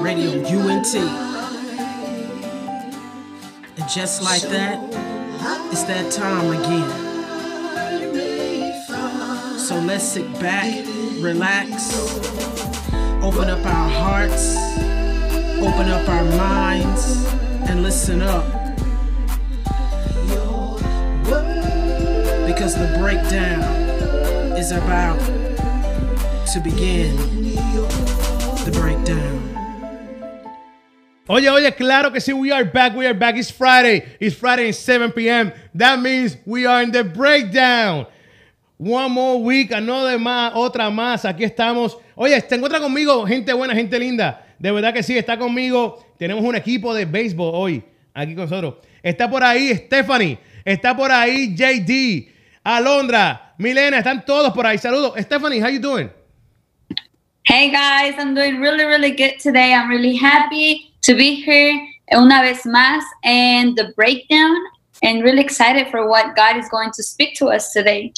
Radio UNT. And just like that, it's that time again. So let's sit back, relax, open up our hearts, open up our minds, and listen up. Because the breakdown is about to begin the breakdown. Oye, oye, claro que sí, we are back, we are back. It's Friday. It's Friday at 7 p.m. That means we are in the breakdown. One more week, another más, otra más. Aquí estamos. Oye, te encuentra conmigo gente buena, gente linda. De verdad que sí, está conmigo. Tenemos un equipo de béisbol hoy aquí con nosotros. Está por ahí Stephanie. Está por ahí JD. Alondra. Milena. Están todos por ahí. Saludos. Stephanie, how you doing? Hey guys, I'm doing really, really good today. I'm really happy to be here una vez más and the breakdown and really excited for what God is going to speak to us today.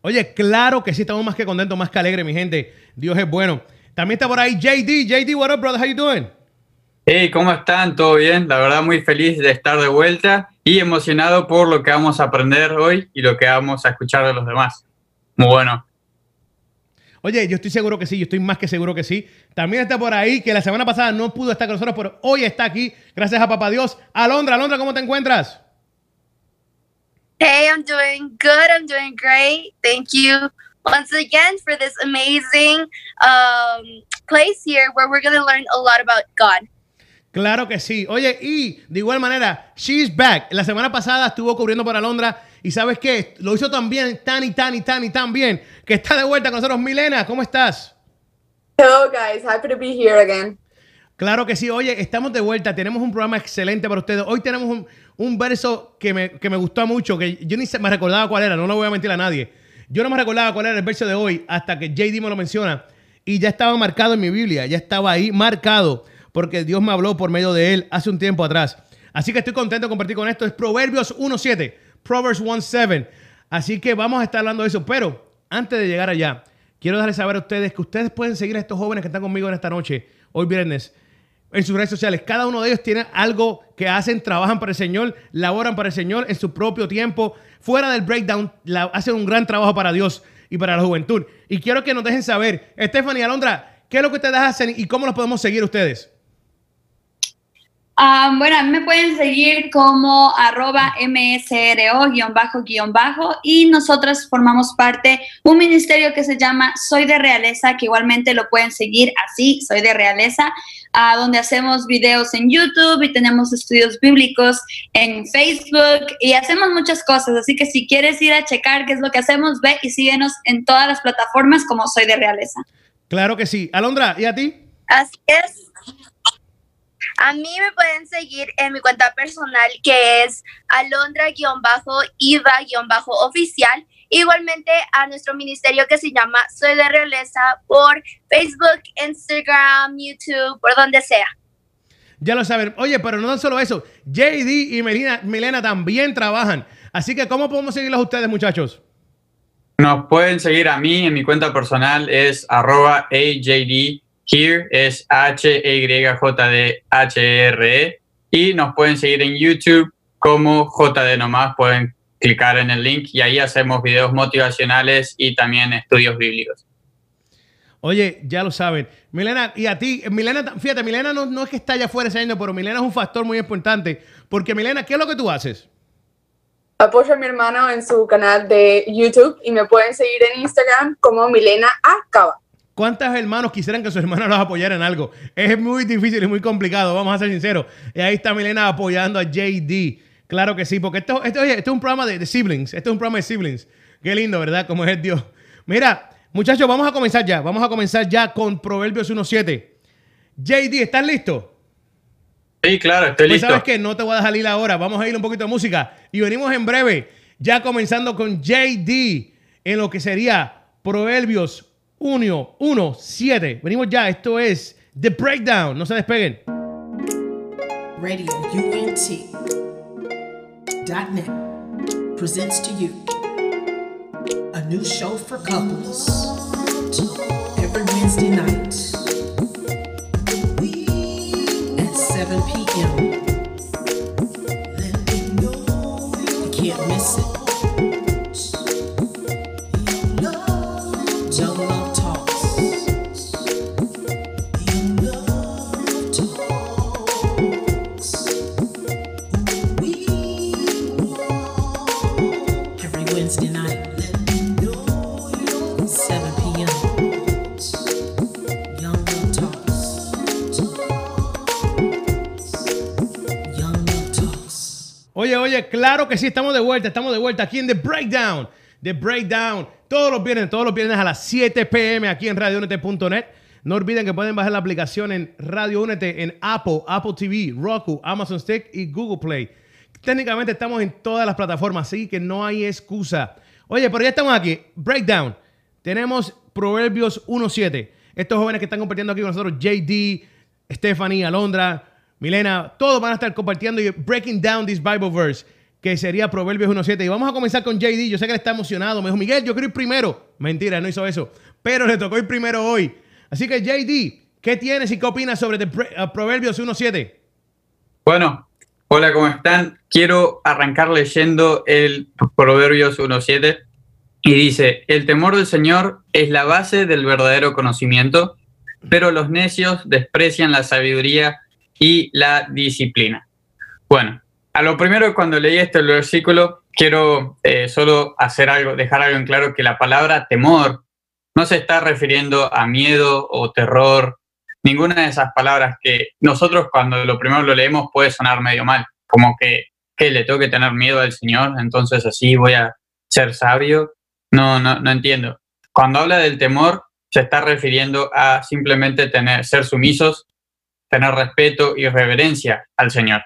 Oye, claro que sí, estamos más que contentos, más que alegres, mi gente. Dios es bueno. También está por ahí JD. JD, what up, brother? How you doing? Hey, ¿cómo están? ¿Todo bien? La verdad muy feliz de estar de vuelta y emocionado por lo que vamos a aprender hoy y lo que vamos a escuchar de los demás. Muy bueno. Oye, yo estoy seguro que sí, yo estoy más que seguro que sí. También está por ahí que la semana pasada no pudo estar con nosotros, pero hoy está aquí, gracias a Papá Dios. Alondra, Alondra, ¿cómo te encuentras? Hey, I'm doing good. I'm doing great. Thank you once again for this amazing um, place here where we're going to learn a lot about God. Claro que sí. Oye, y de igual manera, she's back. La semana pasada estuvo cubriendo para Alondra y sabes qué, lo hizo tan bien, tan y tan y tan y tan bien, que está de vuelta con nosotros. Milena, ¿cómo estás? Hello guys, happy to be here again. Claro que sí. Oye, estamos de vuelta. Tenemos un programa excelente para ustedes. Hoy tenemos un, un verso que me, que me, gustó mucho, que yo ni se me recordaba cuál era, no lo voy a mentir a nadie. Yo no me recordaba cuál era el verso de hoy hasta que JD me lo menciona. Y ya estaba marcado en mi Biblia, ya estaba ahí marcado, porque Dios me habló por medio de él hace un tiempo atrás. Así que estoy contento de compartir con esto. Es Proverbios 1.7, Proverbs 1.7. Así que vamos a estar hablando de eso. Pero antes de llegar allá, quiero darles saber a ustedes que ustedes pueden seguir a estos jóvenes que están conmigo en esta noche, hoy viernes, en sus redes sociales. Cada uno de ellos tiene algo que hacen, trabajan para el Señor, laboran para el Señor en su propio tiempo. Fuera del breakdown, hacen un gran trabajo para Dios y para la juventud. Y quiero que nos dejen saber, Stephanie Alondra, ¿qué es lo que ustedes hacen y cómo los podemos seguir ustedes? Um, bueno, a mí me pueden seguir como arroba msro-bajo-bajo y nosotros formamos parte de un ministerio que se llama Soy de Realeza, que igualmente lo pueden seguir así, Soy de Realeza, uh, donde hacemos videos en YouTube y tenemos estudios bíblicos en Facebook y hacemos muchas cosas. Así que si quieres ir a checar qué es lo que hacemos, ve y síguenos en todas las plataformas como Soy de Realeza. Claro que sí. Alondra, ¿y a ti? Así es. A mí me pueden seguir en mi cuenta personal que es alondra-iva-oficial. Igualmente a nuestro ministerio que se llama Soy de Realeza por Facebook, Instagram, YouTube, por donde sea. Ya lo saben. Oye, pero no tan solo eso. JD y Milena, Milena también trabajan. Así que, ¿cómo podemos seguirlos a ustedes, muchachos? Nos pueden seguir a mí en mi cuenta personal, es arroba AJD Here es H-E-Y-J-D-H-R-E. Y nos pueden seguir en YouTube como JD nomás. Pueden clicar en el link y ahí hacemos videos motivacionales y también estudios bíblicos. Oye, ya lo saben. Milena, y a ti, Milena, fíjate, Milena no, no es que está allá afuera ese año, pero Milena es un factor muy importante. Porque Milena, ¿qué es lo que tú haces? Apoyo a mi hermano en su canal de YouTube y me pueden seguir en Instagram como Milena Acaba. ¿Cuántos hermanos quisieran que su hermano los apoyara en algo? Es muy difícil y muy complicado, vamos a ser sinceros. Y ahí está Milena apoyando a JD. Claro que sí, porque esto, esto, esto es un programa de, de, siblings. Esto es un programa de siblings. Qué lindo, ¿verdad? Como es Dios. Mira, muchachos, vamos a comenzar ya. Vamos a comenzar ya con Proverbios 1.7. JD, ¿estás listo? Sí, claro, estoy pues listo. sabes que no te voy a dejar ir ahora. Vamos a ir un poquito de música. Y venimos en breve, ya comenzando con JD en lo que sería Proverbios 1, 1, 7. Venimos ya, esto es The Breakdown. No se despeguen. Radio UNT.net presents to you a new show for couples every Wednesday night at 7 p.m. You can't miss it. Claro que sí, estamos de vuelta, estamos de vuelta aquí en The Breakdown. The Breakdown, todos los viernes, todos los viernes a las 7 pm aquí en radiounete.net. No olviden que pueden bajar la aplicación en Radio Únete en Apple, Apple TV, Roku, Amazon Stick y Google Play. Técnicamente estamos en todas las plataformas, así que no hay excusa. Oye, pero ya estamos aquí. Breakdown. Tenemos Proverbios 1.7. Estos jóvenes que están compartiendo aquí con nosotros, JD, Stephanie, Alondra, Milena, todos van a estar compartiendo y breaking down this Bible verse, que sería Proverbios 1.7. Y vamos a comenzar con JD. Yo sé que él está emocionado. Me dijo, Miguel, yo quiero ir primero. Mentira, no hizo eso. Pero le tocó ir primero hoy. Así que JD, ¿qué tienes y qué opinas sobre uh, Proverbios 1.7? Bueno, hola, ¿cómo están? Quiero arrancar leyendo el Proverbios 1.7 y dice, el temor del Señor es la base del verdadero conocimiento, pero los necios desprecian la sabiduría y la disciplina. Bueno, a lo primero cuando leí este versículo, quiero eh, solo hacer algo, dejar algo en claro que la palabra temor no se está refiriendo a miedo o terror, ninguna de esas palabras que nosotros cuando lo primero lo leemos puede sonar medio mal, como que, que le tengo que tener miedo al Señor, entonces así voy a ser sabio. No, no, no entiendo. Cuando habla del temor, se está refiriendo a simplemente tener, ser sumisos, tener respeto y reverencia al Señor.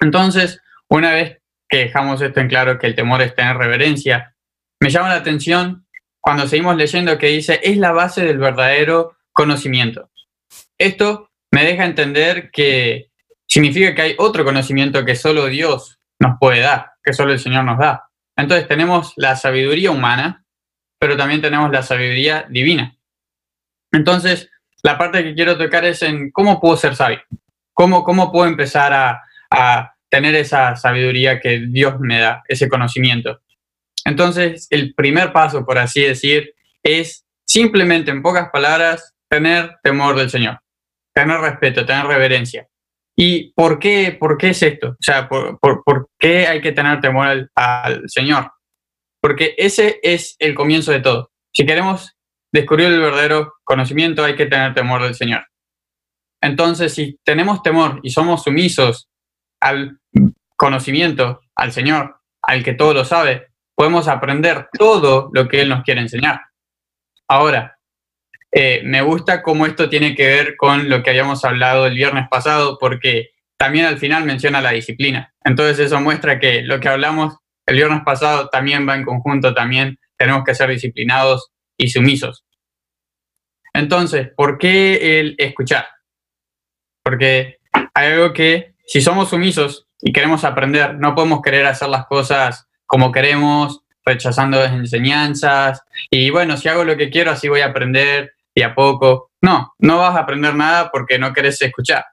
Entonces, una vez que dejamos esto en claro, que el temor es tener reverencia, me llama la atención cuando seguimos leyendo que dice, es la base del verdadero conocimiento. Esto me deja entender que significa que hay otro conocimiento que solo Dios nos puede dar, que solo el Señor nos da. Entonces tenemos la sabiduría humana, pero también tenemos la sabiduría divina. Entonces, la parte que quiero tocar es en cómo puedo ser sabio, cómo, cómo puedo empezar a, a tener esa sabiduría que Dios me da, ese conocimiento. Entonces, el primer paso, por así decir, es simplemente, en pocas palabras, tener temor del Señor, tener respeto, tener reverencia. ¿Y por qué, por qué es esto? O sea, ¿por, por, por qué hay que tener temor al, al Señor? Porque ese es el comienzo de todo. Si queremos descubrir el verdadero conocimiento, hay que tener temor del Señor. Entonces, si tenemos temor y somos sumisos al conocimiento, al Señor, al que todo lo sabe, podemos aprender todo lo que Él nos quiere enseñar. Ahora, eh, me gusta cómo esto tiene que ver con lo que habíamos hablado el viernes pasado, porque también al final menciona la disciplina. Entonces eso muestra que lo que hablamos el viernes pasado también va en conjunto, también tenemos que ser disciplinados y sumisos. Entonces, ¿por qué el escuchar? Porque hay algo que, si somos sumisos y queremos aprender, no podemos querer hacer las cosas como queremos, rechazando las enseñanzas, y bueno, si hago lo que quiero, así voy a aprender y a poco. No, no vas a aprender nada porque no querés escuchar.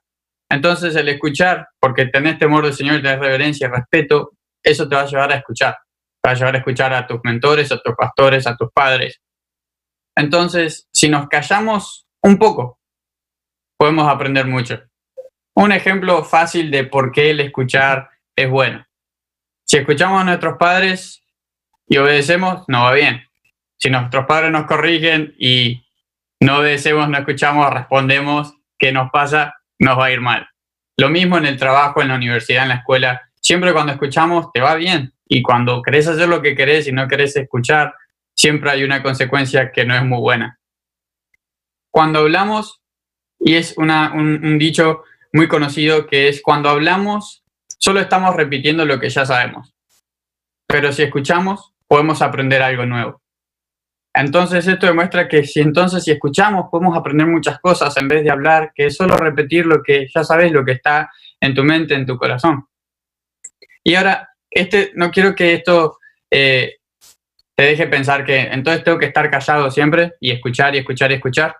Entonces el escuchar, porque tenés temor del Señor tenés reverencia y respeto, eso te va a llevar a escuchar. Te va a llevar a escuchar a tus mentores, a tus pastores, a tus padres. Entonces, si nos callamos un poco, podemos aprender mucho. Un ejemplo fácil de por qué el escuchar es bueno. Si escuchamos a nuestros padres y obedecemos, no va bien. Si nuestros padres nos corrigen y no obedecemos, no escuchamos, respondemos, ¿qué nos pasa? Nos va a ir mal. Lo mismo en el trabajo, en la universidad, en la escuela. Siempre cuando escuchamos, te va bien. Y cuando querés hacer lo que querés y no querés escuchar, siempre hay una consecuencia que no es muy buena. Cuando hablamos, y es una, un, dicho muy conocido que es cuando hablamos, solo estamos repitiendo lo que ya sabemos. Pero si escuchamos, podemos aprender algo nuevo. Entonces esto demuestra que si entonces si escuchamos podemos aprender muchas cosas en vez de hablar, que es solo repetir lo que ya sabes, lo que está en tu mente, en tu corazón. Y ahora, este, no quiero que esto eh, te deje pensar que entonces tengo que estar callado siempre y escuchar y escuchar y escuchar.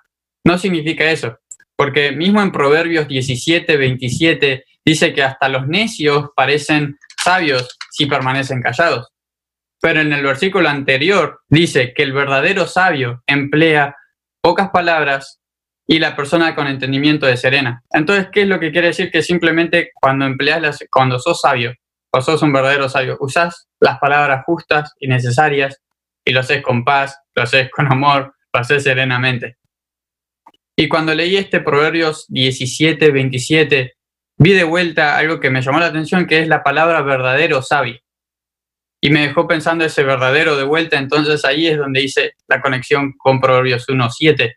no significa eso, porque mismo en Proverbios 17, 27 dice que hasta los necios parecen sabios si permanecen callados. Pero en el versículo anterior dice que el verdadero sabio emplea pocas palabras y la persona con entendimiento de serena. Entonces, ¿qué es lo que quiere decir? Que simplemente cuando empleas las, cuando sos sabio o sos un verdadero sabio, usás las palabras justas y necesarias y lo haces con paz, lo haces con amor, lo haces serenamente. Y cuando leí este Proverbios 17, 27, vi de vuelta algo que me llamó la atención, que es la palabra verdadero sabio y me dejó pensando ese verdadero de vuelta, entonces ahí es donde hice la conexión con Proverbios 1.7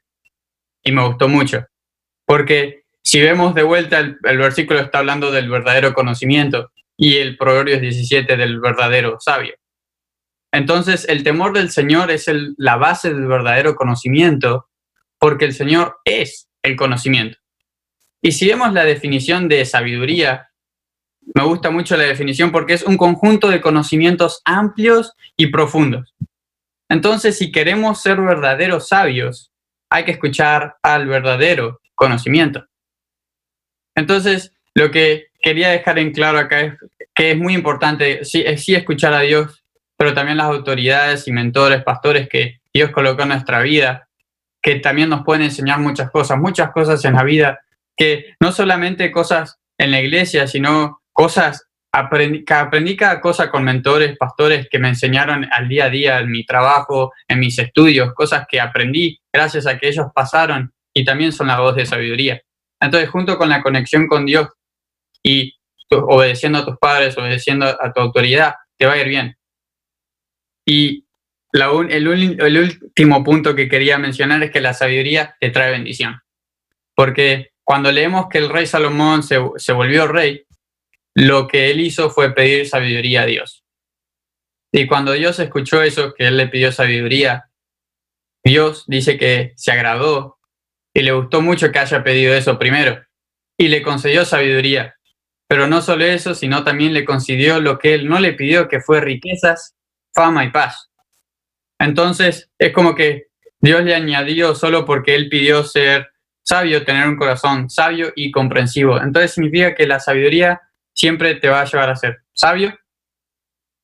y me gustó mucho, porque si vemos de vuelta el, versículo está hablando del verdadero conocimiento y el Proverbios 17 del verdadero sabio. Entonces el temor del Señor es la base del verdadero conocimiento, porque el Señor es el conocimiento. Y si vemos la definición de sabiduría, me gusta mucho la definición porque es un conjunto de conocimientos amplios y profundos. Entonces, si queremos ser verdaderos sabios, hay que escuchar al verdadero conocimiento. Entonces, lo que quería dejar en claro acá es que es muy importante, sí, sí escuchar a Dios, pero también las autoridades y mentores, pastores que Dios colocó en nuestra vida, que también nos pueden enseñar muchas cosas, muchas cosas en la vida, que no solamente cosas en la iglesia, sino cosas, aprendí, aprendí cada cosa con mentores, pastores que me enseñaron al día a día en mi trabajo, en mis estudios, cosas que aprendí gracias a que ellos pasaron y también son la voz de sabiduría. Entonces, junto con la conexión con Dios y obedeciendo a tus padres, obedeciendo a tu autoridad, te va a ir bien. Y el, el, último punto que quería mencionar es que la sabiduría te trae bendición. Porque cuando leemos que el rey Salomón se, se volvió rey, lo que él hizo fue pedir sabiduría a Dios. Y cuando Dios escuchó eso, que él le pidió sabiduría, Dios dice que se agradó y le gustó mucho que haya pedido eso primero y le concedió sabiduría. Pero no solo eso, sino también le concedió lo que él no le pidió, que fue riquezas, fama y paz. Entonces es como que Dios le añadió solo porque él pidió ser sabio, tener un corazón sabio y comprensivo. Entonces significa que la sabiduría siempre te va a llevar a ser sabio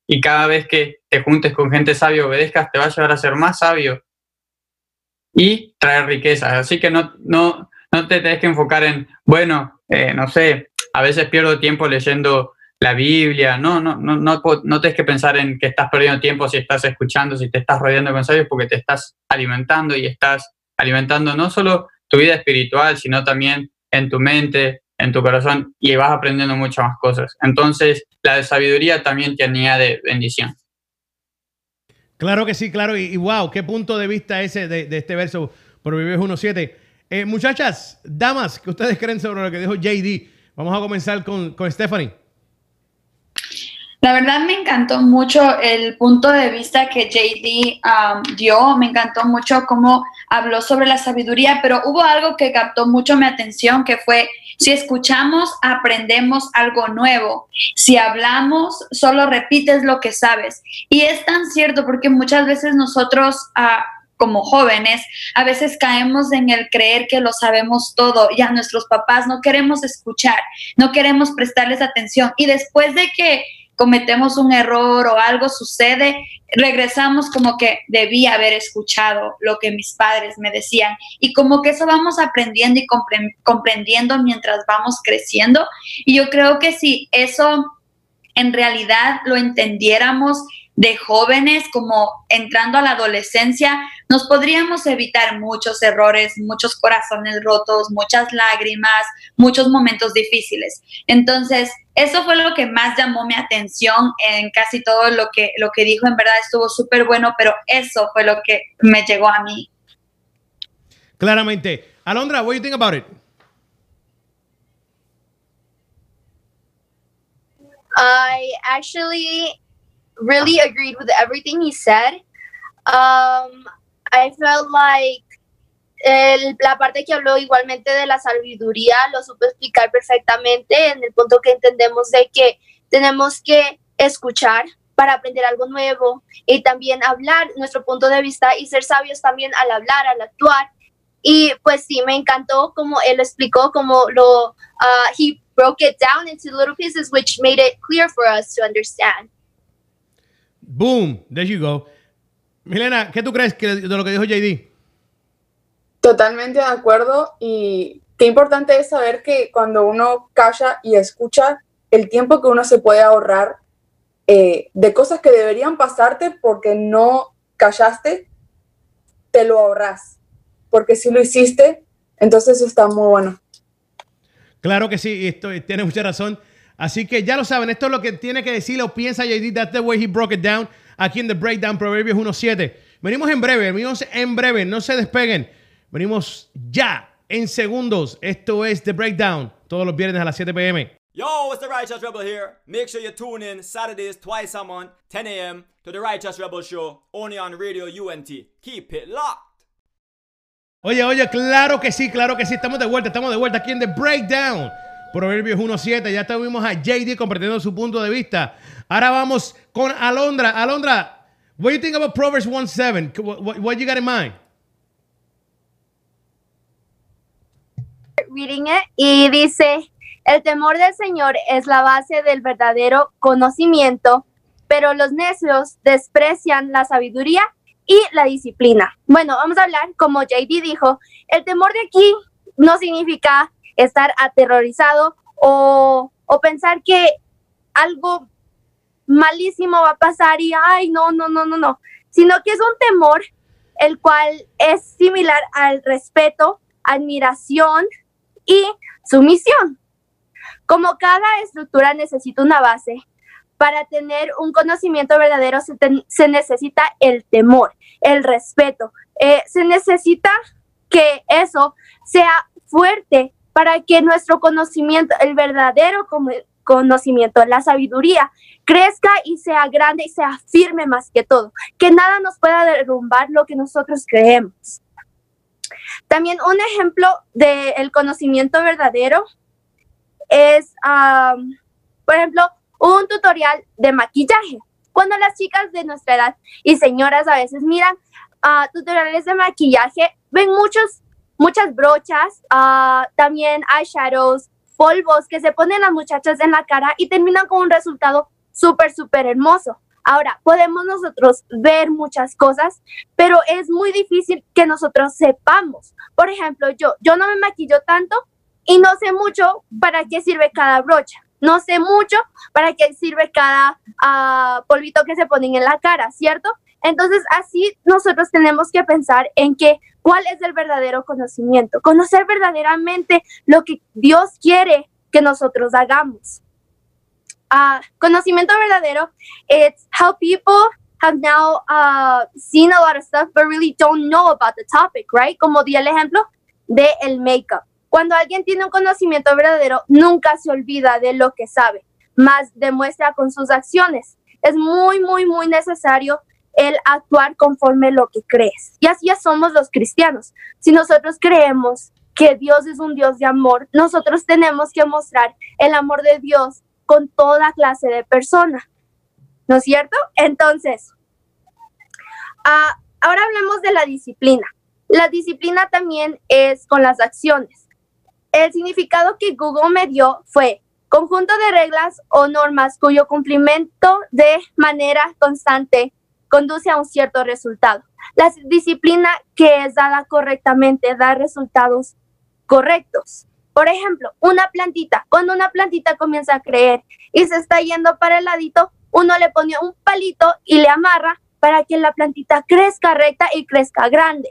y cada vez que te juntes con gente sabia, obedezcas, te va a llevar a ser más sabio y traer riquezas. Así que no, no, no te tenés que enfocar en, bueno, eh, no sé, a veces pierdo tiempo leyendo la Biblia, no, no, no, no, no tienes que pensar en que estás perdiendo tiempo si estás escuchando, si te estás rodeando con sabios, porque te estás alimentando y estás alimentando no solo tu vida espiritual, sino también en tu mente, en tu corazón y vas aprendiendo muchas más cosas. Entonces, la sabiduría también te añade bendición. Claro que sí, claro. Y, wow, qué punto de vista ese de, este verso, Proverbios 1.7. Eh, muchachas, damas, ¿qué ustedes creen sobre lo que dijo JD? Vamos a comenzar con, con Stephanie. La verdad me encantó mucho el punto de vista que JD um, dio, me encantó mucho cómo habló sobre la sabiduría, pero hubo algo que captó mucho mi atención, que fue, si escuchamos, aprendemos algo nuevo. Si hablamos, solo repites lo que sabes. Y es tan cierto porque muchas veces nosotros... Uh, como jóvenes, a veces caemos en el creer que lo sabemos todo y a nuestros papás no queremos escuchar, no queremos prestarles atención. Y después de que cometemos un error o algo sucede, regresamos como que debí haber escuchado lo que mis padres me decían y como que eso vamos aprendiendo y comprendiendo mientras vamos creciendo. Y yo creo que si eso en realidad lo entendiéramos de jóvenes como entrando a la adolescencia, nos podríamos evitar muchos errores, muchos corazones rotos, muchas lágrimas, muchos momentos difíciles. Entonces, eso fue lo que más llamó mi atención en casi todo lo que, lo que dijo. En verdad estuvo súper bueno, pero eso fue lo que me llegó a mí. Claramente. Alondra, what do you think about it? I actually really agreed with everything he said. Um, I felt like el, la parte que habló igualmente de la sabiduría lo supo explicar perfectamente en el punto que entendemos de que tenemos que escuchar para aprender algo nuevo y también hablar nuestro punto de vista y ser sabios también al hablar, al actuar Y pues sí, me encantó como él explicó, como lo, uh, he broke it down into little pieces, which made it clear for us to understand. Boom, there you go. Milena, ¿qué tú crees que, de lo que dijo JD? Totalmente de acuerdo y qué importante es saber que cuando uno calla y escucha el tiempo que uno se puede ahorrar eh, de cosas que deberían pasarte porque no callaste, te lo ahorras. Porque si lo hiciste, entonces está muy bueno. Claro que sí, esto, tiene mucha razón. Así que ya lo saben, esto es lo que tiene que decir o piensa JD. That's the way he broke it down aquí en The Breakdown Proverbios 1.7. Venimos en breve, venimos en breve, no se despeguen. Venimos ya en segundos. Esto es The Breakdown, todos los viernes a las 7 pm. Yo, it's the Righteous Rebel here. Make sure you tune in Saturdays twice a month, 10 a.m. to the Righteous Rebel Show, only on Radio UNT. Keep it locked. Oye, oye, claro que sí, claro que sí. Estamos de vuelta, estamos de vuelta aquí en The Breakdown. Proverbios 1.7. Ya tuvimos a JD compartiendo su punto de vista. Ahora vamos con Alondra. Alondra, what do you think about Proverbs 1.7? What, what, what you got in mind? reading it y dice, el temor del Señor es la base del verdadero conocimiento, pero los necios desprecian la sabiduría y la disciplina. Bueno, vamos a hablar, como JD dijo, el temor de aquí no significa estar aterrorizado o, pensar que algo malísimo va a pasar y, ay, no, no, no, no, no, sino que es un temor el cual es similar al respeto, admiración, y sumisión. Como cada estructura necesita una base, para tener un conocimiento verdadero se, necesita el temor, el respeto. Eh, se necesita que eso sea fuerte para que nuestro conocimiento, el verdadero conocimiento, la sabiduría, crezca y sea grande y sea firme más que todo. Que nada nos pueda derrumbar lo que nosotros creemos. También un ejemplo del conocimiento verdadero es, por ejemplo, un tutorial de maquillaje. Cuando las chicas de nuestra edad y señoras a veces miran uh, tutoriales de maquillaje, ven muchos, muchas brochas, uh, también eyeshadows, polvos que se ponen las muchachas en la cara y terminan con un resultado súper, súper hermoso. Ahora, podemos nosotros ver muchas cosas, pero es muy difícil que nosotros sepamos. Por ejemplo, yo, yo no me maquillo tanto y no sé mucho para qué sirve cada brocha. No sé mucho para qué sirve cada uh, polvito que se ponen en la cara, ¿cierto? Entonces, así nosotros tenemos que pensar en que cuál es el verdadero conocimiento, conocer verdaderamente lo que Dios quiere que nosotros hagamos. Uh, conocimiento verdadero, it's how people have now uh, seen a lot of stuff but really don't know about the topic, right? Como di el ejemplo de el makeup. Cuando alguien tiene un conocimiento verdadero, nunca se olvida de lo que sabe, más demuestra con sus acciones. Es muy, muy, muy necesario el actuar conforme lo que crees. Y así somos los cristianos. Si nosotros creemos que Dios es un Dios de amor, nosotros tenemos que mostrar el amor de Dios con toda clase de personas. ¿No es cierto? Entonces, ah, ahora hablemos de la disciplina. La disciplina también es con las acciones. El significado que Google me dio fue conjunto de reglas o normas cuyo cumplimiento de manera constante conduce a un cierto resultado. La disciplina que es dada correctamente da resultados correctos. Por ejemplo, una plantita, cuando una plantita comienza a creer y se está yendo para el ladito, uno le pone un palito y le amarra para que la plantita crezca recta y crezca grande.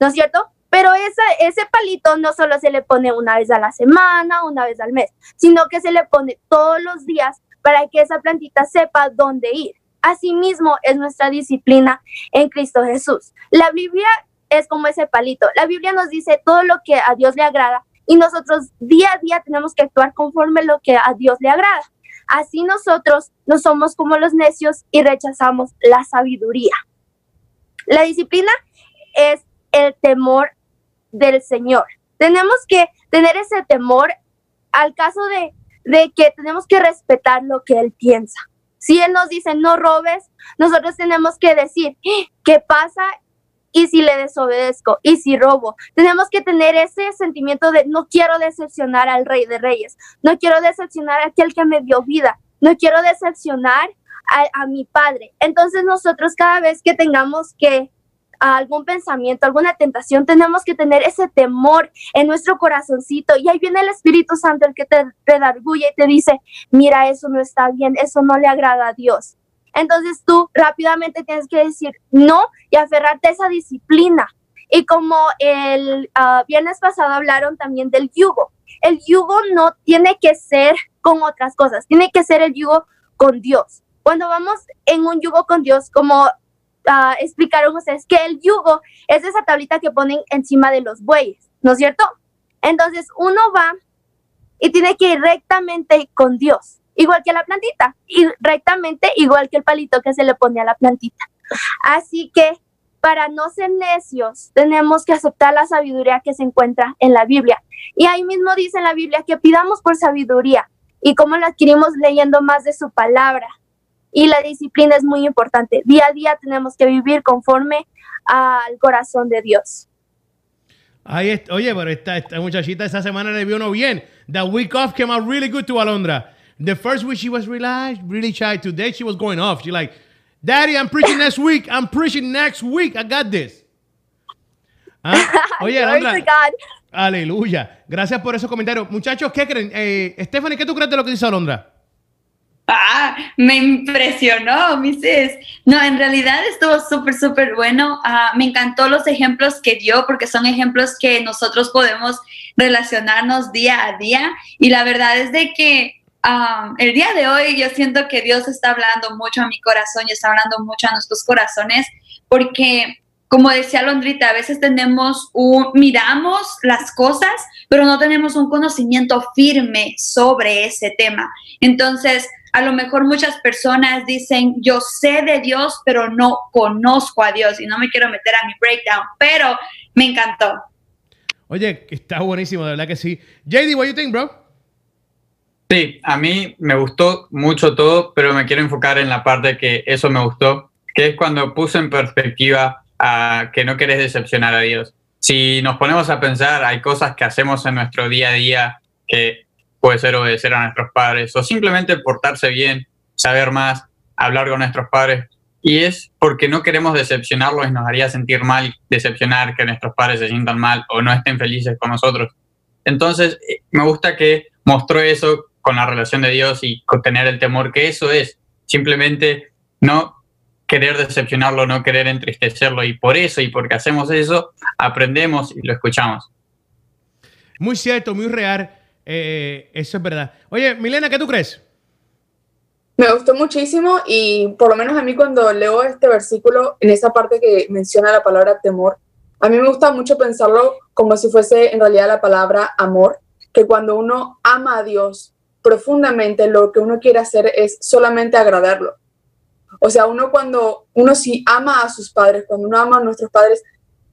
¿No es cierto? Pero ese palito no solo se le pone una vez a la semana, una vez al mes, sino que se le pone todos los días para que esa plantita sepa dónde ir. Asimismo es nuestra disciplina en Cristo Jesús. La Biblia es como ese palito. La Biblia nos dice todo lo que a Dios le agrada y nosotros día a día tenemos que actuar conforme lo que a Dios le agrada. Así nosotros no somos como los necios y rechazamos la sabiduría. La disciplina es el temor del Señor. Tenemos que tener ese temor al caso de, de que tenemos que respetar lo que Él piensa. Si Él nos dice no robes, nosotros tenemos que decir, ¿qué pasa ¿y si le desobedezco? ¿Y si robo? Tenemos que tener ese sentimiento de no quiero decepcionar al rey de reyes, no quiero decepcionar a aquel que me dio vida, no quiero decepcionar a, a mi padre. Entonces nosotros cada vez que tengamos que algún pensamiento, alguna tentación, tenemos que tener ese temor en nuestro corazoncito. Y ahí viene el Espíritu Santo, el que te redarguye y te dice, mira, eso no está bien, eso no le agrada a Dios. Entonces tú rápidamente tienes que decir no y aferrarte a esa disciplina. Y como el ah, viernes pasado hablaron también del yugo, el yugo no tiene que ser con otras cosas, tiene que ser el yugo con Dios. Cuando vamos en un yugo con Dios, como explicaron ustedes que el yugo es esa tablita que ponen encima de los bueyes, ¿no es cierto? Entonces uno va y tiene que ir rectamente con Dios, igual que la plantita, y rectamente igual que el palito que se le pone a la plantita. Así que para no ser necios, tenemos que aceptar la sabiduría que se encuentra en la Biblia. Y ahí mismo dice en la Biblia que pidamos por sabiduría. ¿Y cómo la adquirimos leyendo más de su palabra? Y la disciplina es muy importante. Día a día tenemos que vivir conforme al corazón de Dios. Ahí oye, pero esta, esta, muchachita esa semana le vio uno bien. The week off came out really good to Alondra. The first week she was relaxed, really shy. Today she was going off. She like, Daddy, I'm preaching next week. I'm preaching next week. I got this. ¿Ah? Oye, Alondra. Aleluya. Gracias por esos comentarios. Muchachos, ¿qué creen? Eh, Stephanie, ¿qué tú crees de lo que dice Alondra? Ah, me impresionó, Mrs. No, en realidad estuvo súper, súper bueno. Ah, me encantó los ejemplos que dio porque son ejemplos que nosotros podemos relacionarnos día a día. Y la verdad es de que ah, el día de hoy yo siento que Dios está hablando mucho a mi corazón y está hablando mucho a nuestros corazones porque como decía Londrita, a veces tenemos un, miramos las cosas, pero no tenemos un conocimiento firme sobre ese tema. Entonces, a lo mejor muchas personas dicen, yo sé de Dios, pero no conozco a Dios y no me quiero meter a mi breakdown, pero me encantó. Oye, está buenísimo, de verdad que sí. JD, what do you think, bro? Sí, a mí me gustó mucho todo, pero me quiero enfocar en la parte que eso me gustó, que es cuando puse en perspectiva a que no querés decepcionar a Dios. Si nos ponemos a pensar, hay cosas que hacemos en nuestro día a día que puede ser obedecer a nuestros padres o simplemente portarse bien, saber más, hablar con nuestros padres. Y es porque no queremos decepcionarlos y nos haría sentir mal decepcionar que nuestros padres se sientan mal o no estén felices con nosotros. Entonces, eh, me gusta que mostró eso con la relación de Dios y con tener el temor, que eso es simplemente no querer decepcionarlo, no querer entristecerlo. Y por eso y porque hacemos eso, aprendemos y lo escuchamos. Muy cierto, muy real. Eh, eso es verdad. Oye, Milena, ¿qué tú crees? Me gustó muchísimo y por lo menos a mí cuando leo este versículo, en esa parte que menciona la palabra temor, a mí me gusta mucho pensarlo como si fuese en realidad la palabra amor, que cuando uno ama a Dios profundamente, lo que uno quiere hacer es solamente agradarlo. O sea, uno cuando uno sí ama a sus padres, cuando uno ama a nuestros padres,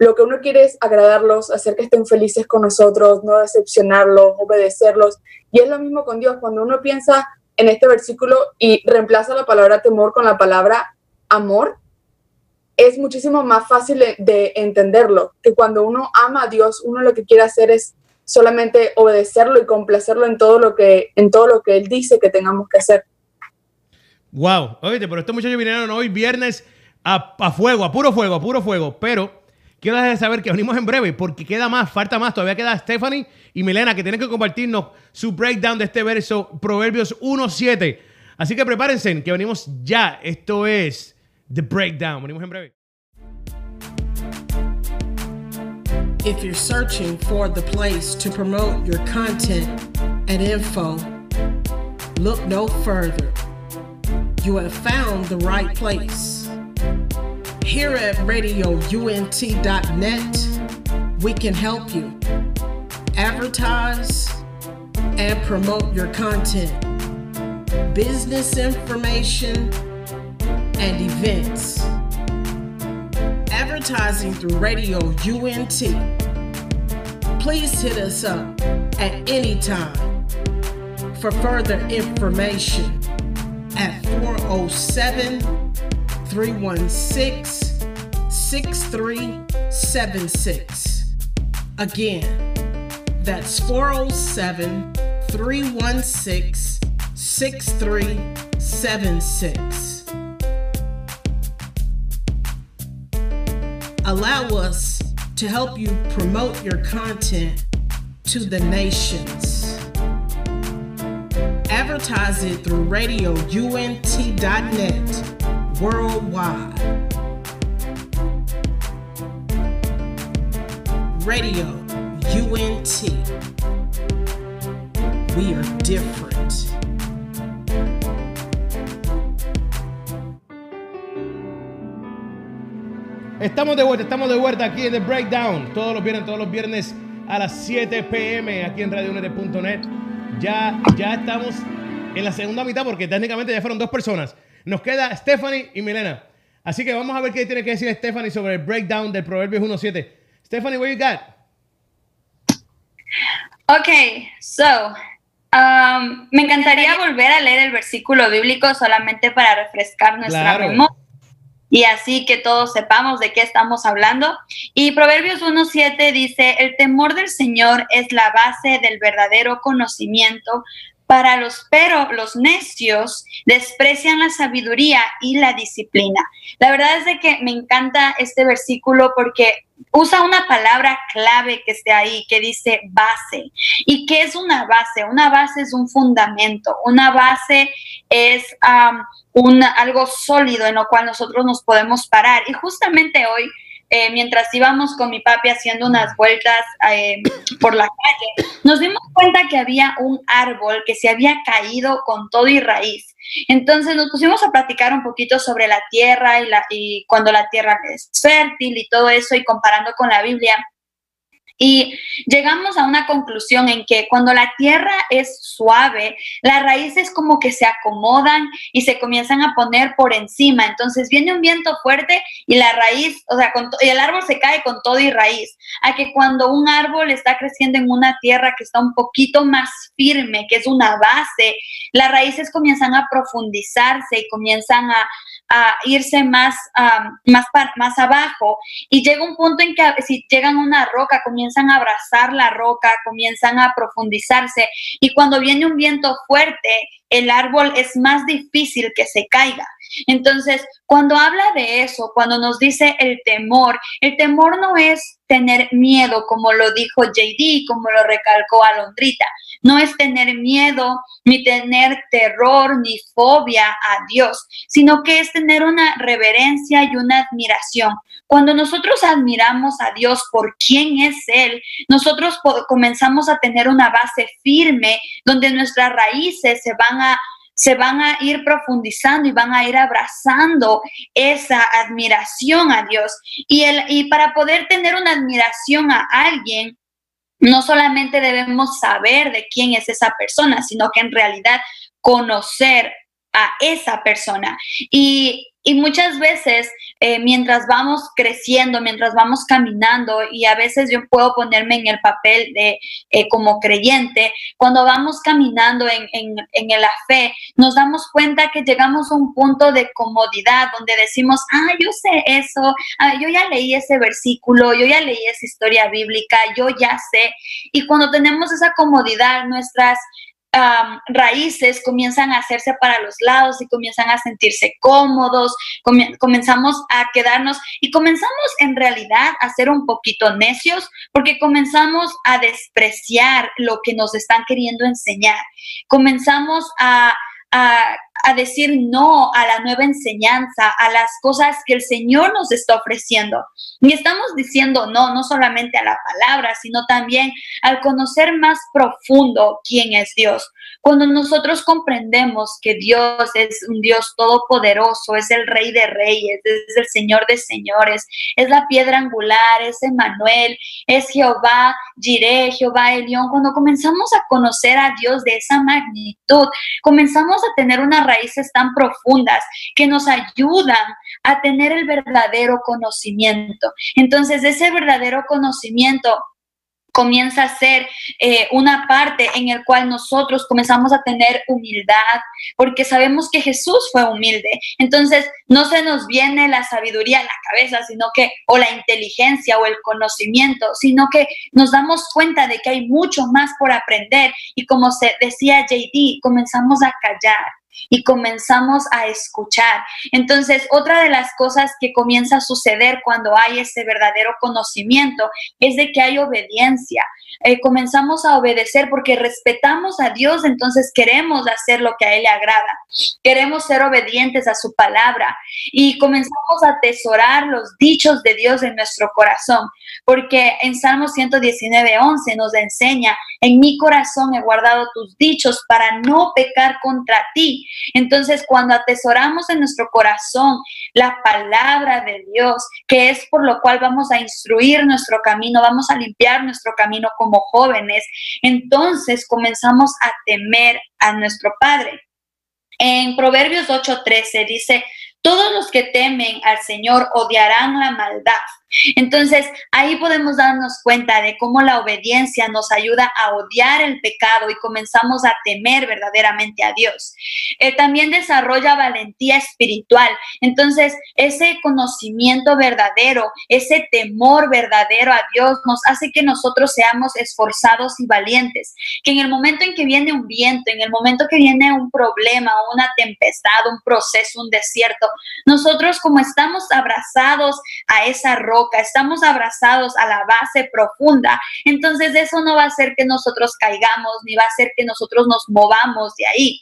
lo que uno quiere es agradarlos, hacer que estén felices con nosotros, no decepcionarlos, obedecerlos. Y es lo mismo con Dios. Cuando uno piensa en este versículo y reemplaza la palabra temor con la palabra amor, es muchísimo más fácil de entenderlo. Que cuando uno ama a Dios, uno lo que quiere hacer es solamente obedecerlo y complacerlo en todo lo que, en todo lo que Él dice que tengamos que hacer. Wow, oye, pero estos muchachos vinieron hoy viernes a, a fuego, a puro fuego, a puro fuego, pero Quiero dejar de saber que venimos en breve porque queda más, falta más. Todavía queda Stephanie y Milena que tienen que compartirnos su breakdown de este verso, Proverbios 1.7. Así que prepárense, que venimos ya. Esto es The Breakdown. Venimos en breve. If you're searching for the place to promote your content and info, look no further. You have found the right place. Here at radiount.net, we can help you advertise and promote your content, business information, and events. Advertising through Radio UNT. Please hit us up at any time for further information at 407 316 63 76. Again, that's 407 316 6376. Allow us to help you promote your content to the nations. Advertise it through radiount.net worldwide. Radio UNT. We are different. Estamos de vuelta, estamos de vuelta aquí en The Breakdown. Todos los viernes, todos los viernes a las 7 pm aquí en radionet.net. Ya, ya estamos en la segunda mitad porque técnicamente ya fueron dos personas. Nos queda Stephanie y Milena. Así que vamos a ver qué tiene que decir Stephanie sobre el breakdown del Proverbios 1.7. Stephanie, what you got? Okay, so um, me encantaría volver a leer el versículo bíblico solamente para refrescar nuestra Claro. memoria y así que todos sepamos de qué estamos hablando. Y Proverbios 1.7 dice, el temor del Señor es la base del verdadero conocimiento. Para los pero los necios desprecian la sabiduría y la disciplina. La verdad es de que me encanta este versículo porque usa una palabra clave que esté ahí, que dice base. ¿Y qué es una base? Una base es un fundamento. Una base es algo sólido en lo cual nosotros nos podemos parar. Y justamente hoy, eh, mientras íbamos con mi papi haciendo unas vueltas eh, por la calle, nos dimos cuenta que había un árbol que se había caído con todo y raíz. Entonces nos pusimos a platicar un poquito sobre la tierra y, cuando la tierra es fértil y todo eso y comparando con la Biblia. Y llegamos a una conclusión en que cuando la tierra es suave, las raíces como que se acomodan y se comienzan a poner por encima. Entonces viene un viento fuerte y la raíz, o sea, con y el árbol se cae con todo y raíz. A que cuando un árbol está creciendo en una tierra que está un poquito más firme, que es una base, las raíces comienzan a profundizarse y comienzan a, a irse más, más, más abajo y llega un punto en que si llegan a una roca, comienzan a abrazar la roca, comienzan a profundizarse y cuando viene un viento fuerte, el árbol es más difícil que se caiga. Entonces, cuando habla de eso, cuando nos dice el temor, el temor no es tener miedo, como lo dijo JD, como lo recalcó Alondrita. No es tener miedo, ni tener terror, ni fobia a Dios, sino que es tener una reverencia y una admiración. Cuando nosotros admiramos a Dios por quién es Él, nosotros comenzamos a tener una base firme donde nuestras raíces se van a se van a ir profundizando y van a ir abrazando esa admiración a Dios. Y, el, y para poder tener una admiración a alguien, no solamente debemos saber de quién es esa persona, sino que en realidad conocer a esa persona. Y, y muchas veces, eh, mientras vamos creciendo, mientras vamos caminando, y a veces yo puedo ponerme en el papel de eh, como creyente, cuando vamos caminando en, en, en la fe, nos damos cuenta que llegamos a un punto de comodidad donde decimos, ah, yo sé eso, ah, yo ya leí ese versículo, yo ya leí esa historia bíblica, yo ya sé. Y cuando tenemos esa comodidad, nuestras raíces comienzan a hacerse para los lados y comienzan a sentirse cómodos, comenzamos a quedarnos y comenzamos en realidad a ser un poquito necios porque comenzamos a despreciar lo que nos están queriendo enseñar. Comenzamos a, a, a decir no a la nueva enseñanza, a las cosas que el Señor nos está ofreciendo. Y estamos diciendo no, no solamente a la palabra, sino también al conocer más profundo quién es Dios. Cuando nosotros comprendemos que Dios es un Dios todopoderoso, es el Rey de Reyes, es el Señor de Señores, es la piedra angular, es Emmanuel, es Jehová Jireh, Jehová Elión. Cuando comenzamos a conocer a Dios de esa magnitud, comenzamos a tener unas raíces tan profundas que nos ayudan a tener el verdadero conocimiento. Entonces, ese verdadero conocimiento comienza a ser eh, una parte en el cual nosotros comenzamos a tener humildad, porque sabemos que Jesús fue humilde. Entonces, no se nos viene la sabiduría en la cabeza, sino que, o la inteligencia o el conocimiento, sino que nos damos cuenta de que hay mucho más por aprender. Y como se decía JD, comenzamos a callar y comenzamos a escuchar. Entonces, otra de las cosas que comienza a suceder cuando hay ese verdadero conocimiento es de que hay obediencia. Eh, comenzamos a obedecer porque respetamos a Dios, entonces queremos hacer lo que a Él le agrada. Queremos ser obedientes a su palabra y comenzamos a atesorar los dichos de Dios en nuestro corazón, porque en Salmo 119, 11 nos enseña, en mi corazón he guardado tus dichos para no pecar contra ti. Entonces, cuando atesoramos en nuestro corazón la palabra de Dios, que es por lo cual vamos a instruir nuestro camino, vamos a limpiar nuestro camino como jóvenes, entonces comenzamos a temer a nuestro Padre. En Proverbios 8:13 dice, todos los que temen al Señor odiarán la maldad. Entonces, ahí podemos darnos cuenta de cómo la obediencia nos ayuda a odiar el pecado y comenzamos a temer verdaderamente a Dios. Eh, también desarrolla valentía espiritual. Entonces, ese conocimiento verdadero, ese temor verdadero a Dios nos hace que nosotros seamos esforzados y valientes. Que en el momento en que viene un viento, en el momento que viene un problema, una tempestad, un proceso, un desierto, nosotros como estamos abrazados a esa roca, estamos abrazados a la base profunda, entonces eso no va a hacer que nosotros caigamos, ni va a hacer que nosotros nos movamos de ahí.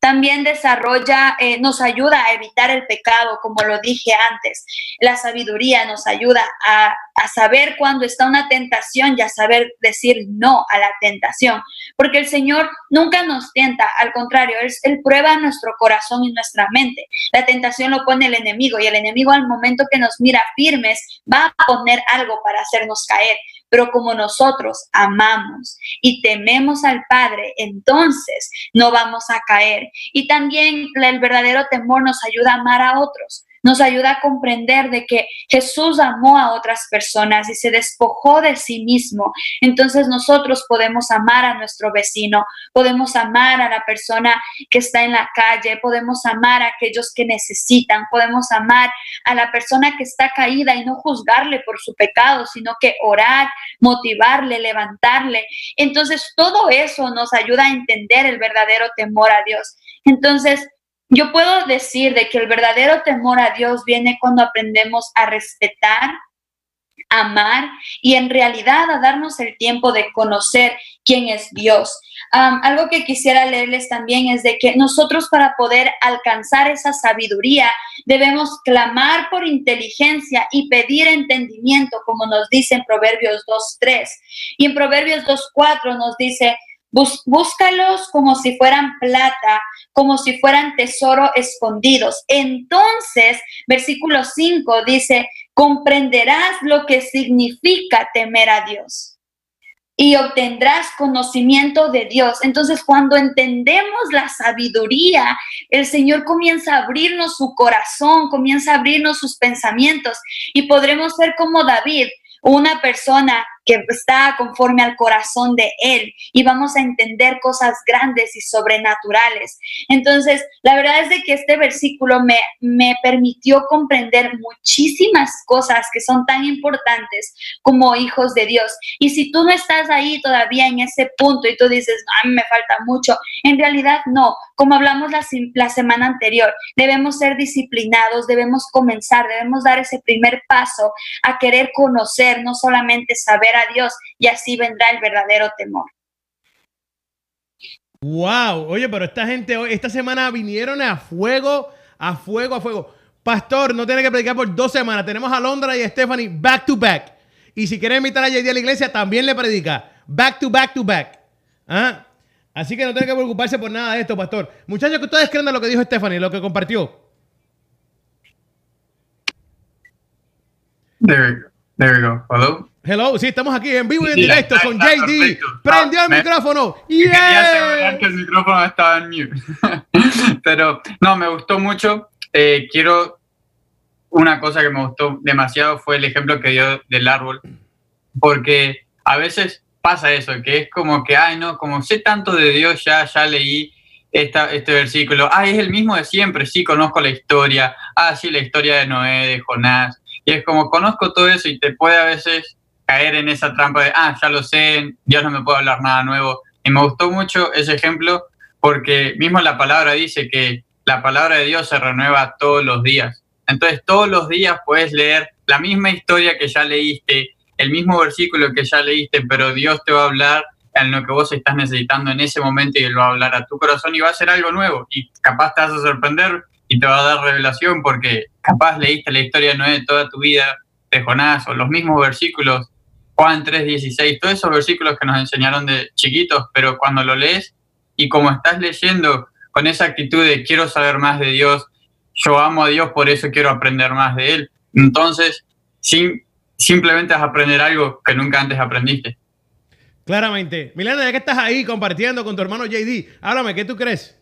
También desarrolla, eh, nos ayuda a evitar el pecado, como lo dije antes. La sabiduría nos ayuda a, a saber cuándo está una tentación y a saber decir no a la tentación. Porque el Señor nunca nos tienta, al contrario, él, él prueba nuestro corazón y nuestra mente. La tentación lo pone el enemigo y el enemigo al momento que nos mira firmes va a poner algo para hacernos caer. Pero como nosotros amamos y tememos al Padre, entonces no vamos a caer. Y también el verdadero temor nos ayuda a amar a otros nos ayuda a comprender de que Jesús amó a otras personas y se despojó de sí mismo. Entonces nosotros podemos amar a nuestro vecino, podemos amar a la persona que está en la calle, podemos amar a aquellos que necesitan, podemos amar a la persona que está caída y no juzgarle por su pecado, sino que orar, motivarle, levantarle. Entonces todo eso nos ayuda a entender el verdadero temor a Dios. Entonces, yo puedo decir de que el verdadero temor a Dios viene cuando aprendemos a respetar, amar y en realidad a darnos el tiempo de conocer quién es Dios. algo que quisiera leerles también es de que nosotros para poder alcanzar esa sabiduría debemos clamar por inteligencia y pedir entendimiento, como nos dice en Proverbios 2.3. Y en Proverbios 2.4 nos dice, búscalos como si fueran plata, como si fueran tesoro escondidos. Entonces, versículo 5 dice, comprenderás lo que significa temer a Dios y obtendrás conocimiento de Dios. Entonces, cuando entendemos la sabiduría, el Señor comienza a abrirnos su corazón, comienza a abrirnos sus pensamientos y podremos ser como David, una persona que está conforme al corazón de Él y vamos a entender cosas grandes y sobrenaturales. Entonces, la verdad es de que este versículo me, me permitió comprender muchísimas cosas que son tan importantes como hijos de Dios. Y si tú no estás ahí todavía en ese punto y tú dices, a mí me falta mucho, en realidad no. Como hablamos la, la semana anterior, debemos ser disciplinados, debemos comenzar, debemos dar ese primer paso a querer conocer, no solamente saber a Dios y así vendrá el verdadero temor. Wow, oye, pero esta gente hoy, esta semana vinieron a fuego, a fuego, a fuego. Pastor, no tiene que predicar por dos semanas. Tenemos a Londra y a Stephanie back to back. Y si quiere invitar a JD a la iglesia, también le predica. Back to back to back. ¿Ah? Así que no tiene que preocuparse por nada de esto, pastor. Muchachos, que ustedes creen de lo que dijo Stephanie, lo que compartió. There, there we go. Hello. Hello, sí, estamos aquí en vivo y en directo con JD. Prendió el micrófono. Quería que el micrófono estaba en mute. Pero no, me gustó mucho. Eh, quiero una cosa que me gustó demasiado fue el ejemplo que dio del árbol, porque a veces pasa eso, que es como que, ay, no, como sé tanto de Dios, ya, ya leí esta, este versículo, ay, es el mismo de siempre, sí, conozco la historia, ah, sí, la historia de Noé, de Jonás, y es como, conozco todo eso y te puede a veces caer en esa trampa de, ah, ya lo sé, Dios no me puede hablar nada nuevo. Y me gustó mucho ese ejemplo porque mismo la palabra dice que la palabra de Dios se renueva todos los días. Entonces todos los días puedes leer la misma historia que ya leíste, el mismo versículo que ya leíste, pero Dios te va a hablar en lo que vos estás necesitando en ese momento y Él va a hablar a tu corazón y va a ser algo nuevo. Y capaz te vas a sorprender y te va a dar revelación porque capaz leíste la historia de Noé toda tu vida, de Jonás, o los mismos versículos, Juan 3.16, todos esos versículos que nos enseñaron de chiquitos, pero cuando lo lees y como estás leyendo con esa actitud de quiero saber más de Dios, yo amo a Dios, por eso quiero aprender más de Él, entonces sin, simplemente vas a aprender algo que nunca antes aprendiste. Claramente. Milena, ya que estás ahí compartiendo con tu hermano JD, háblame, ¿qué tú crees?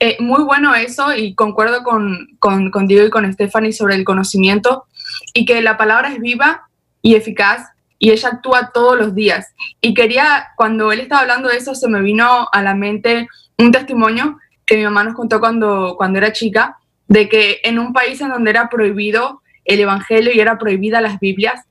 Eh, muy bueno eso y concuerdo con, con, con Diego y con Stephanie sobre el conocimiento y que la palabra es viva y eficaz y ella actúa todos los días. Y quería, cuando él estaba hablando de eso, se me vino a la mente un testimonio que mi mamá nos contó cuando, cuando era chica, de que en un país en donde era prohibido el Evangelio y era prohibida las Biblias,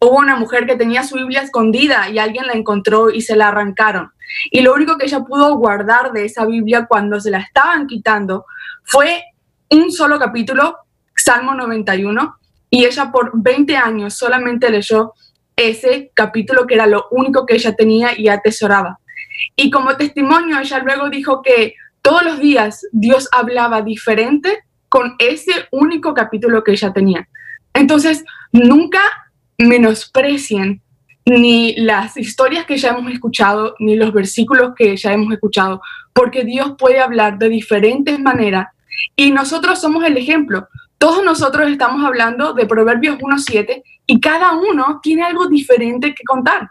hubo una mujer que tenía su Biblia escondida y alguien la encontró y se la arrancaron. Y lo único que ella pudo guardar de esa Biblia cuando se la estaban quitando fue un solo capítulo, Salmo 91, y ella por 20 años solamente leyó ese capítulo que era lo único que ella tenía y atesoraba. Y como testimonio, ella luego dijo que todos los días Dios hablaba diferente con ese único capítulo que ella tenía. Entonces, nunca menosprecien ni las historias que ya hemos escuchado, ni los versículos que ya hemos escuchado, porque Dios puede hablar de diferentes maneras y nosotros somos el ejemplo. Todos nosotros estamos hablando de Proverbios 1.7 y cada uno tiene algo diferente que contar.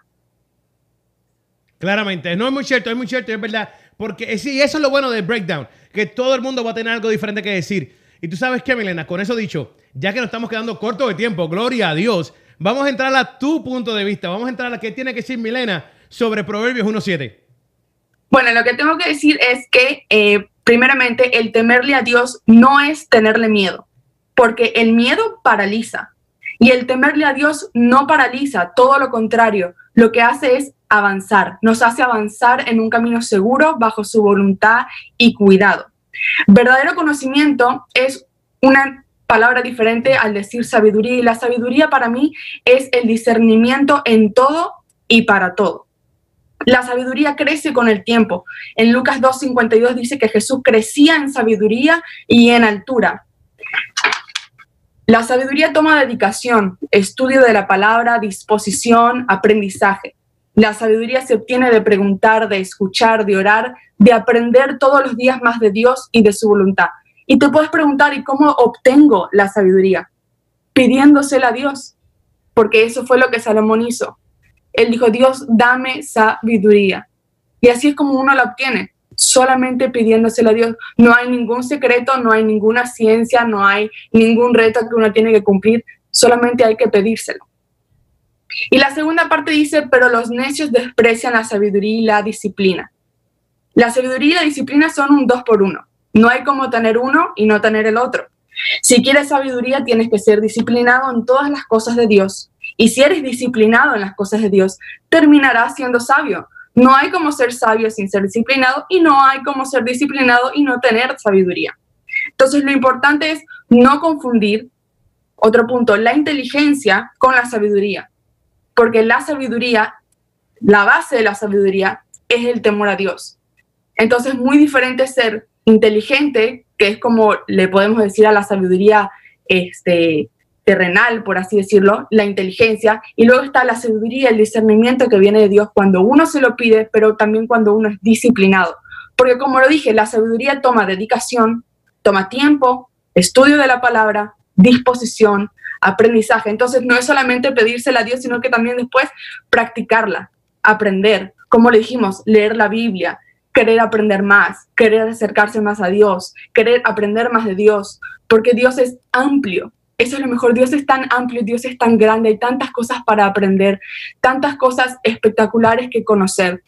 Claramente, no es muy cierto, es muy cierto, es verdad. Porque sí, eso es lo bueno del breakdown, que todo el mundo va a tener algo diferente que decir. Y tú sabes qué, Milena, con eso dicho, ya que nos estamos quedando cortos de tiempo, gloria a Dios, vamos a entrar a tu punto de vista, vamos a entrar a la que tiene que decir Milena sobre Proverbios 1.7. Bueno, lo que tengo que decir es que, eh, primeramente, el temerle a Dios no es tenerle miedo porque el miedo paraliza y el temerle a Dios no paraliza, todo lo contrario, lo que hace es avanzar, nos hace avanzar en un camino seguro bajo su voluntad y cuidado. Verdadero conocimiento es una palabra diferente al decir sabiduría y la sabiduría para mí es el discernimiento en todo y para todo. La sabiduría crece con el tiempo. En Lucas 2.52 dice que Jesús crecía en sabiduría y en altura. La sabiduría toma dedicación, estudio de la palabra, disposición, aprendizaje. La sabiduría se obtiene de preguntar, de escuchar, de orar, de aprender todos los días más de Dios y de su voluntad. Y te puedes preguntar, ¿y cómo obtengo la sabiduría? Pidiéndosela a Dios, porque eso fue lo que Salomón hizo. Él dijo, Dios, dame sabiduría. Y así es como uno la obtiene solamente pidiéndoselo a Dios. No hay ningún secreto, no hay ninguna ciencia, no hay ningún reto que uno tiene que cumplir, solamente hay que pedírselo. Y la segunda parte dice, pero los necios desprecian la sabiduría y la disciplina. La sabiduría y la disciplina son un dos por uno. No hay como tener uno y no tener el otro. Si quieres sabiduría, tienes que ser disciplinado en todas las cosas de Dios. Y si eres disciplinado en las cosas de Dios, terminarás siendo sabio, no hay como ser sabio sin ser disciplinado y no hay como ser disciplinado y no tener sabiduría. Entonces lo importante es no confundir, otro punto, la inteligencia con la sabiduría, porque la sabiduría, la base de la sabiduría es el temor a Dios. Entonces muy diferente ser inteligente, que es como le podemos decir a la sabiduría este, terrenal, por así decirlo, la inteligencia, y luego está la sabiduría, el discernimiento que viene de Dios cuando uno se lo pide, pero también cuando uno es disciplinado. Porque como lo dije, la sabiduría toma dedicación, toma tiempo, estudio de la palabra, disposición, aprendizaje. Entonces no es solamente pedírsela a Dios, sino que también después practicarla, aprender, como le dijimos, leer la Biblia, querer aprender más, querer acercarse más a Dios, querer aprender más de Dios, porque Dios es amplio eso es lo mejor. Dios es tan amplio, Dios es tan grande, hay tantas cosas para aprender, tantas cosas espectaculares que conocer.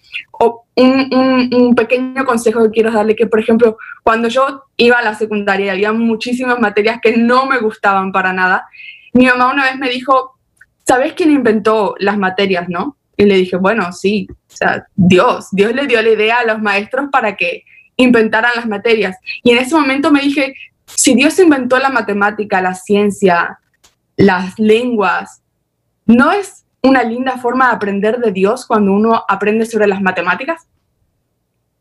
Un, pequeño consejo que quiero darle, que por ejemplo, cuando yo iba a la secundaria había muchísimas materias que no me gustaban para nada, mi mamá una vez me dijo, ¿sabes quién inventó las materias, no? Y le dije, bueno, sí, Dios, Dios le dio la idea a los maestros para que inventaran las materias. Y en ese momento me dije, si Dios inventó la matemática, la ciencia, las lenguas, ¿no es una linda forma de aprender de Dios cuando uno aprende sobre las matemáticas?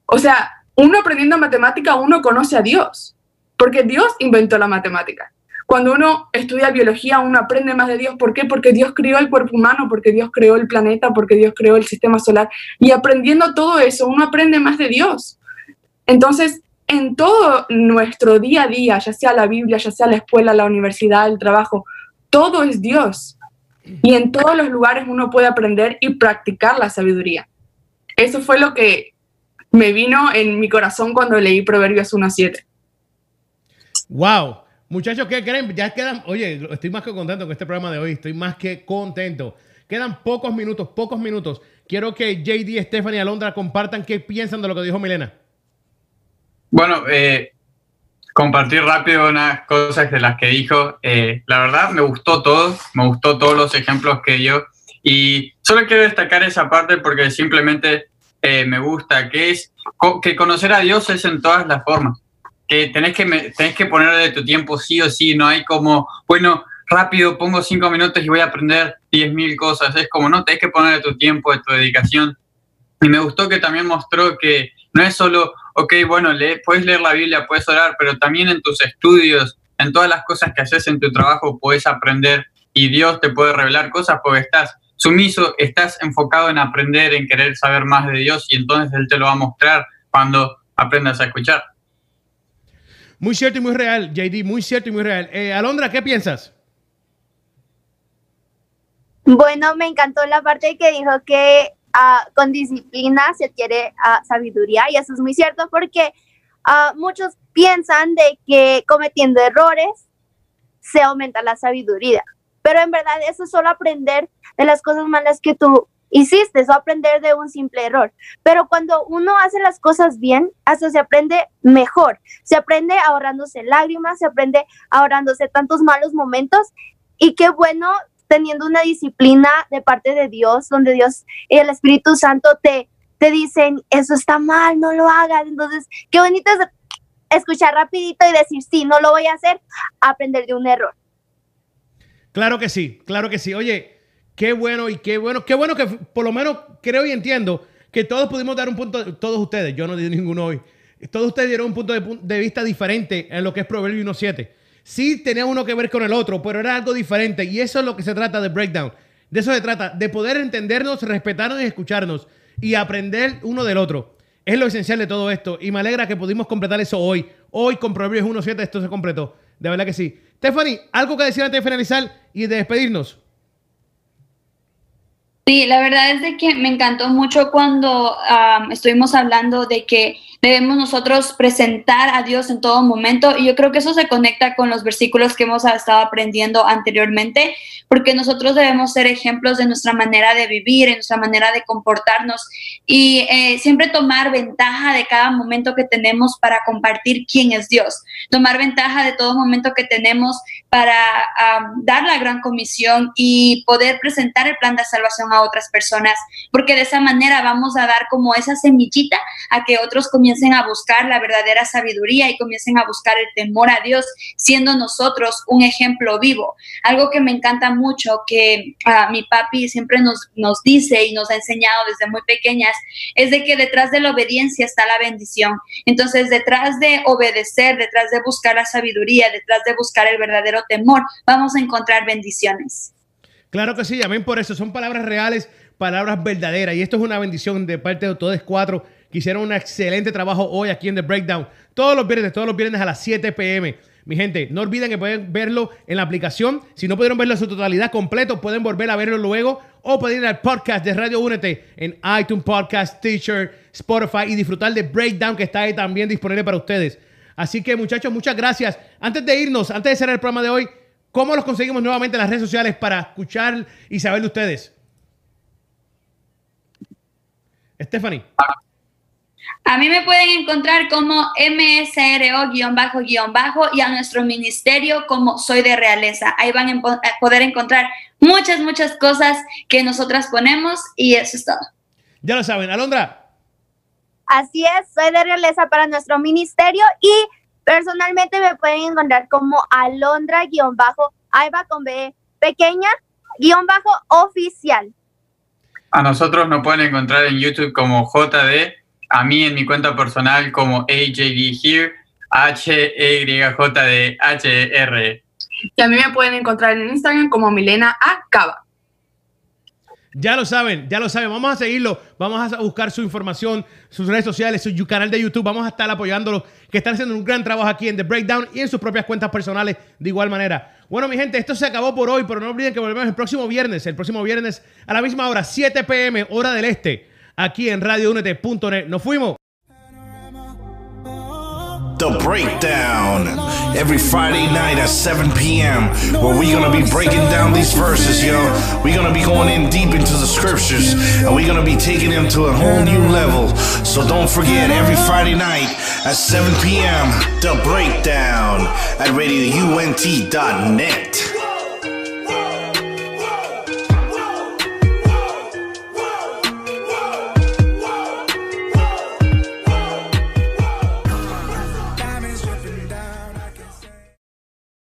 O sea, uno aprendiendo matemática, uno conoce a Dios, porque Dios inventó la matemática. Cuando uno estudia biología, uno aprende más de Dios. ¿Por qué? Porque Dios creó el cuerpo humano, porque Dios creó el planeta, porque Dios creó el sistema solar. Y aprendiendo todo eso, uno aprende más de Dios. Entonces, en todo nuestro día a día, ya sea la Biblia, ya sea la escuela, la universidad, el trabajo, todo es Dios. Y en todos los lugares uno puede aprender y practicar la sabiduría. Eso fue lo que me vino en mi corazón cuando leí Proverbios 1.7. ¡Wow! Muchachos, ¿qué creen? Ya quedan, oye, estoy más que contento con este programa de hoy, estoy más que contento. Quedan pocos minutos, pocos minutos. Quiero que JD, Stephanie y Alondra compartan qué piensan de lo que dijo Milena. Bueno, eh, compartir rápido unas cosas de las que dijo. Eh, la verdad, me gustó todo, me gustó todos los ejemplos que dio. Y solo quiero destacar esa parte porque simplemente eh, me gusta, que es que conocer a Dios es en todas las formas que tenés que, tenés que poner de tu tiempo sí o sí, no hay como, bueno, rápido, pongo cinco minutos y voy a aprender diez mil cosas, es como, no, tenés que poner de tu tiempo, de tu dedicación. Y me gustó que también mostró que no es solo, ok, bueno, lee, puedes leer la Biblia, puedes orar, pero también en tus estudios, en todas las cosas que haces en tu trabajo, puedes aprender y Dios te puede revelar cosas porque estás sumiso, estás enfocado en aprender, en querer saber más de Dios y entonces Él te lo va a mostrar cuando aprendas a escuchar. Muy cierto y muy real, JD, muy cierto y muy real. Eh, Alondra, ¿qué piensas? Bueno, me encantó la parte que dijo que ah, con disciplina se adquiere ah, sabiduría y eso es muy cierto porque ah, muchos piensan de que cometiendo errores se aumenta la sabiduría, pero en verdad eso es solo aprender de las cosas malas que tú hiciste, eso aprender de un simple error. Pero cuando uno hace las cosas bien, hasta se aprende mejor. Se aprende ahorrándose lágrimas, se aprende ahorrándose tantos malos momentos. Y qué bueno teniendo una disciplina de parte de Dios, donde Dios y el Espíritu Santo te, te dicen, eso está mal, no lo hagas. Entonces, qué bonito es escuchar rapidito y decir, sí, no lo voy a hacer, aprender de un error. Claro que sí, claro que sí. Oye, Qué bueno y qué bueno, qué bueno que por lo menos creo y entiendo que todos pudimos dar un punto, todos ustedes, yo no di ninguno hoy, todos ustedes dieron un punto de, vista diferente en lo que es Proverbio 1.7. Sí tenía uno que ver con el otro, pero era algo diferente y eso es lo que se trata de Breakdown. De eso se trata, de poder entendernos, respetarnos y escucharnos y aprender uno del otro. Es lo esencial de todo esto y me alegra que pudimos completar eso hoy. Hoy con Proverbios 1.7 esto se completó. De verdad que sí. Stephanie, ¿algo que decir antes de finalizar y de despedirnos? Sí, la verdad es de que me encantó mucho cuando estuvimos hablando de que debemos nosotros presentar a Dios en todo momento y yo creo que eso se conecta con los versículos que hemos estado aprendiendo anteriormente, porque nosotros debemos ser ejemplos de nuestra manera de vivir, en nuestra manera de comportarnos y eh, siempre tomar ventaja de cada momento que tenemos para compartir quién es Dios, tomar ventaja de todo momento que tenemos para dar la gran comisión y poder presentar el plan de salvación a otras personas, porque de esa manera vamos a dar como esa semillita a que otros comiencen comiencen a buscar la verdadera sabiduría y comiencen a buscar el temor a Dios, siendo nosotros un ejemplo vivo. Algo que me encanta mucho, que uh, mi papi siempre nos, nos dice y nos ha enseñado desde muy pequeñas, es de que detrás de la obediencia está la bendición. Entonces, detrás de obedecer, detrás de buscar la sabiduría, detrás de buscar el verdadero temor, vamos a encontrar bendiciones. Claro que sí, amén por eso. Son palabras reales, palabras verdaderas. Y esto es una bendición de parte de todos cuatro que hicieron un excelente trabajo hoy aquí en The Breakdown. Todos los viernes, todos los viernes a las 7 pm. Mi gente, no olviden que pueden verlo en la aplicación. Si no pudieron verlo en su totalidad completo, pueden volver a verlo luego o pueden ir al podcast de Radio Únete en iTunes Podcast, Teacher, Spotify y disfrutar de Breakdown que está ahí también disponible para ustedes. Así que muchachos, muchas gracias. Antes de irnos, antes de cerrar el programa de hoy, ¿Cómo los conseguimos nuevamente en las redes sociales para escuchar y saber de ustedes? Stephanie. A mí me pueden encontrar como MSRO-bajo-bajo y a nuestro ministerio como Soy de Realeza. Ahí van a poder encontrar muchas, muchas cosas que nosotras ponemos y eso es todo. Ya lo saben, Alondra. Así es, Soy de Realeza para nuestro ministerio y personalmente me pueden encontrar como Alondra-Aiba con B pequeña guion bajo oficial. A nosotros nos pueden encontrar en YouTube como JD a mí en mi cuenta personal como AJD Here, H-E-Y-J-D-H-R. Y a mí me pueden encontrar en Instagram como Milena Acaba. Ya lo saben, ya lo saben. Vamos a seguirlo. Vamos a buscar su información, sus redes sociales, su canal de YouTube. Vamos a estar apoyándolo, que están haciendo un gran trabajo aquí en The Breakdown y en sus propias cuentas personales de igual manera. Bueno, mi gente, esto se acabó por hoy, pero no olviden que volvemos el próximo viernes. El próximo viernes a la misma hora, 7 pm, hora del este aquí en. Nos fuimos. The Breakdown every Friday night at 7 p.m. where we're gonna be breaking down these verses, yo. We're gonna be going in deep into the scriptures and we're gonna be taking them to a whole new level. So don't forget every Friday night at 7 p.m. The Breakdown at radiount.net.